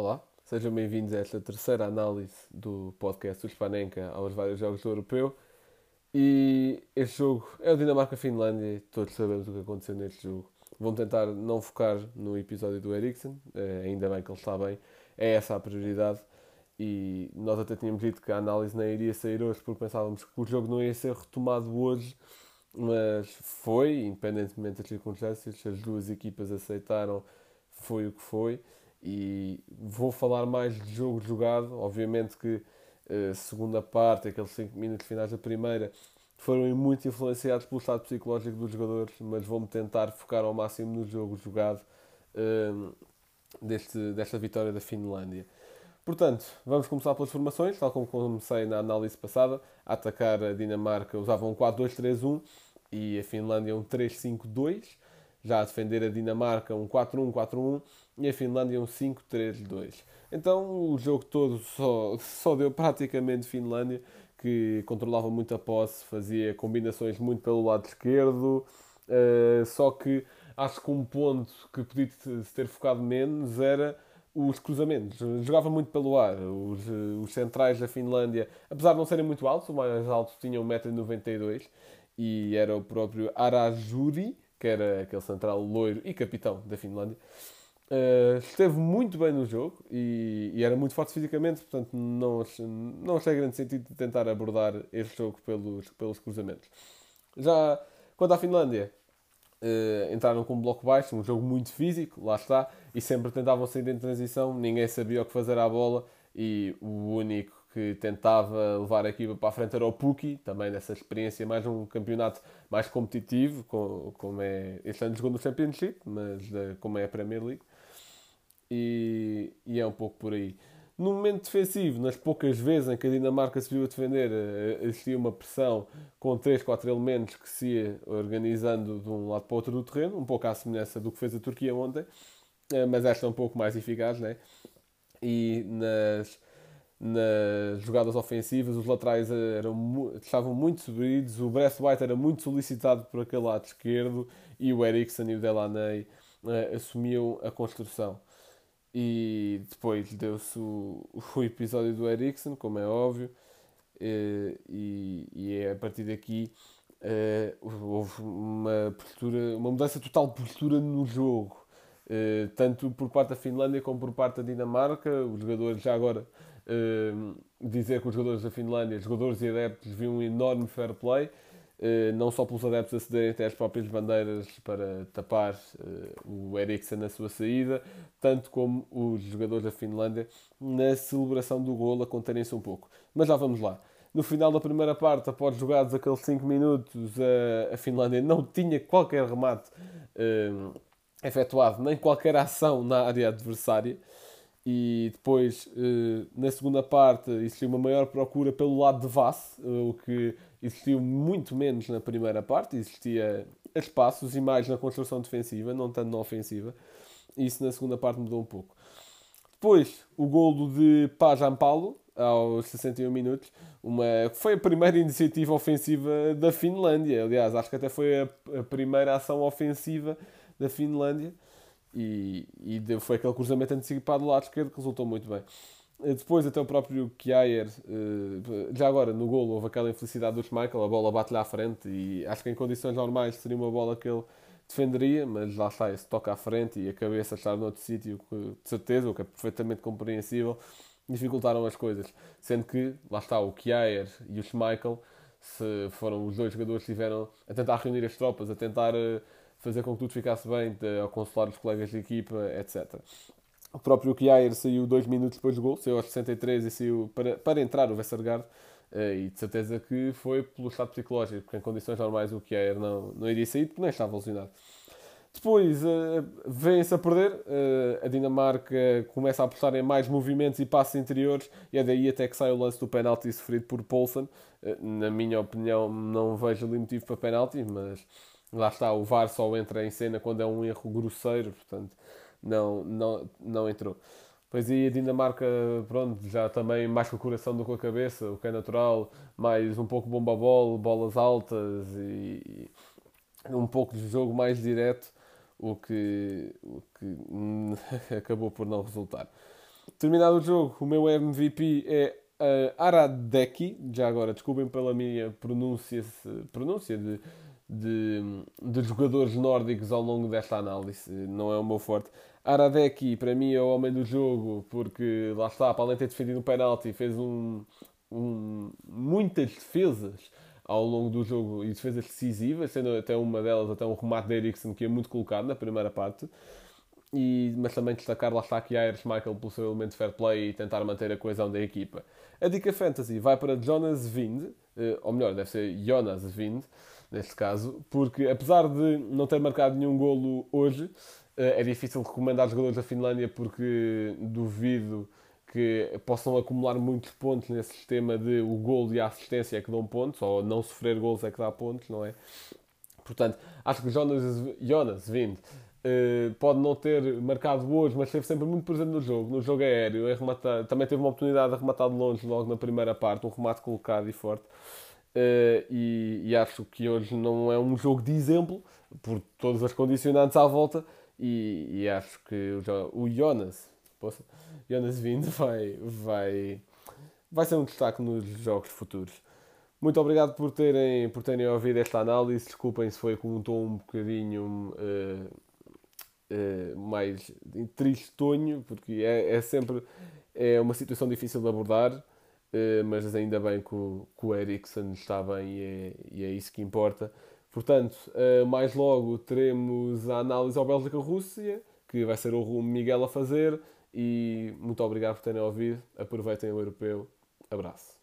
Olá, sejam bem-vindos a esta terceira análise do podcast do Spanenka aos vários jogos do Europeu. E este jogo é o Dinamarca-Finlândia, todos sabemos o que aconteceu neste jogo. Vamos tentar não focar no episódio do Eriksen, eh, ainda bem que ele está bem, é essa a prioridade. E nós até tínhamos dito que a análise não iria sair hoje porque pensávamos que o jogo não ia ser retomado hoje, mas foi, independentemente das circunstâncias, as duas equipas aceitaram, foi o que foi. E vou falar mais de jogo jogado, obviamente que a segunda parte, aqueles 5 minutos finais da primeira, foram muito influenciados pelo estado psicológico dos jogadores, mas vou-me tentar focar ao máximo no jogo jogado um, deste, desta vitória da Finlândia. Portanto, vamos começar pelas formações, tal como comecei na análise passada. A atacar a Dinamarca usava um 4-2-3-1 e a Finlândia um 3-5-2. Já a defender a Dinamarca um 4-1-4-1 e a Finlândia um 5-3-2. Então o jogo todo só, só deu praticamente Finlândia, que controlava muito a posse, fazia combinações muito pelo lado esquerdo, uh, só que acho que um ponto que podia ter focado menos era os cruzamentos. Jogava muito pelo ar. Os, os centrais da Finlândia, apesar de não serem muito altos, o mais alto tinha 1,92m e era o próprio Arajuri, que era aquele central loiro e capitão da Finlândia. Uh, esteve muito bem no jogo e, e, era muito forte fisicamente, portanto não, não achei grande sentido de tentar abordar este jogo pelos, pelos cruzamentos. Já quanto à Finlândia, uh, entraram com um bloco baixo, um jogo muito físico, lá está, e sempre tentavam sair em transição, ninguém sabia o que fazer à bola e o único que tentava levar a equipa para a frente era o Puki, também nessa experiência, mais um campeonato mais competitivo, como é este ano jogou no Championship, mas uh, como é a Premier League e, e é um pouco por aí. No momento defensivo, nas poucas vezes em que a Dinamarca se viu a defender, eh, existia uma pressão com 3, 4 elementos que se ia organizando de um lado para o outro do terreno, um pouco à semelhança do que fez a Turquia ontem, eh, mas esta é um pouco mais eficaz, né? E nas, nas jogadas ofensivas, os laterais eram, estavam muito subidos, o White era muito solicitado por aquele lado esquerdo e o Eriksen e o Delaney uh, assumiam a construção. E depois deu-se o, o episódio do Ericsson, como é óbvio, eh, e, e é a partir daqui uh, houve uma postura, uma mudança total de postura no jogo, uh, tanto por parte da Finlândia como por parte da Dinamarca. Os jogadores, já agora, uh, dizer que os jogadores da Finlândia, jogadores e adeptos, viam um enorme fair play. Eh, não só pelos adeptos acederem até às próprias bandeiras para tapar eh, o Eriksen na sua saída, tanto como os jogadores da Finlândia na celebração do golo a conterem-se um pouco. Mas já vamos lá. No final da primeira parte, após jogados aqueles 5 minutos, a, Finlândia não tinha qualquer remate efetuado, nem qualquer ação na área adversária. E depois, uh, na segunda parte, existiu uma maior procura pelo lado de Vass, uh, o que existiu muito menos na primeira parte, existia espaços e mais na construção defensiva, não tanto na ofensiva. Isso na segunda parte mudou um pouco. Depois, o golo de Pajampalo, aos 61 minutos, uma, foi a primeira iniciativa ofensiva da Finlândia. Aliás, acho que até foi a, a primeira ação ofensiva da Finlândia. E, e foi aquele cruzamento antecipado do lado esquerdo que resultou muito bem. Eh, depois, até o próprio Kjaer, eh, já agora no golo, houve aquela infelicidade do Schmeichel, a bola bate-lhe à frente e acho que em condições normais seria uma bola que ele defenderia, mas lá está, esse toca à frente e a cabeça estar noutro sítio, de certeza, o que é perfeitamente compreensível, dificultaram as coisas. Sendo que, lá está, o Kjaer e o Schmeichel, se foram os dois jogadores que estiveram a tentar reunir as tropas, a tentar eh, fazer com que tudo ficasse bem, a consolar os colegas de equipa, etc. O próprio Kjaer saiu dois minutos depois do gol, saiu aos 63 e saiu para, para entrar o Westergaard. Eh, e de certeza que foi pelo estado psicológico, porque em condições normais o Kjaer não, não iria sair, porque nem estava lesionado. Depois uh, vem-se a perder, uh, a Dinamarca começa a apostar em mais movimentos e passos interiores, e é daí até que sai o lance do penalti sofrido por Poulsen. Uh, na minha opinião, não vejo ali motivo para penalti, mas lá está, o VAR só entra em cena quando é um erro grosseiro, portanto não, não, não entrou. Pois aí a Dinamarca, pronto, já também mais com o coração do que com a cabeça, o que é natural, mais um pouco bomba bola, bolas altas e, e um pouco de jogo mais direto, o que, o que acabou por não resultar. Terminado o jogo, o meu MVP é uh, Aradeki. Já agora, desculpem pela minha pronúncia, pronúncia de, de, de, jogadores nórdicos ao longo desta análise. Não é o meu forte. Aradeki, para mim, é o homem do jogo, porque lá está, para além de ter defendido um penalti, fez um, um, muitas defesas ao longo do jogo e defesas decisivas, sendo até uma delas até um remate de Eriksen que é muito colocado na primeira parte. E, mas também destacar lá está aqui Ayers Michael pelo seu elemento fair play e tentar manter a coesão da equipa. A dica fantasy vai para Jonas Vind, eh, ou melhor, deve ser Jonas Vind, neste caso, porque apesar de não ter marcado nenhum golo hoje, eh, é difícil recomendar jogadores da Finlândia porque duvido que possam acumular muitos pontos nesse sistema de o golo e a assistência é que dão pontos, ou não sofrer golos é que dá pontos, não é? Portanto, acho que Jonas, Jonas Vind uh, pode não ter marcado hoje, mas esteve sempre muito presente no jogo, no jogo aéreo. É rematar, também teve uma oportunidade de arrematar de longe logo na primeira parte, um remate colocado e forte. Uh, e, e, acho que hoje não é um jogo de exemplo, por todas as condicionantes à volta, e, e acho que o, o Jonas, poxa, Jonas Vind vai, vai, vai ser um destaque nos jogos futuros. Muito obrigado por terem, por terem ouvido esta análise. Desculpem se foi com um tom um bocadinho uh, uh, mais tristonho, porque é, é, sempre é uma situação difícil de abordar, uh, mas ainda bem que o, que o Ericsson está bem e é, e é isso que importa. Portanto, mais logo teremos a análise ao Bélgica-Rússia, que vai ser o Miguel a fazer. E muito obrigado por terem ouvido. Aproveitem o europeu. Abraço.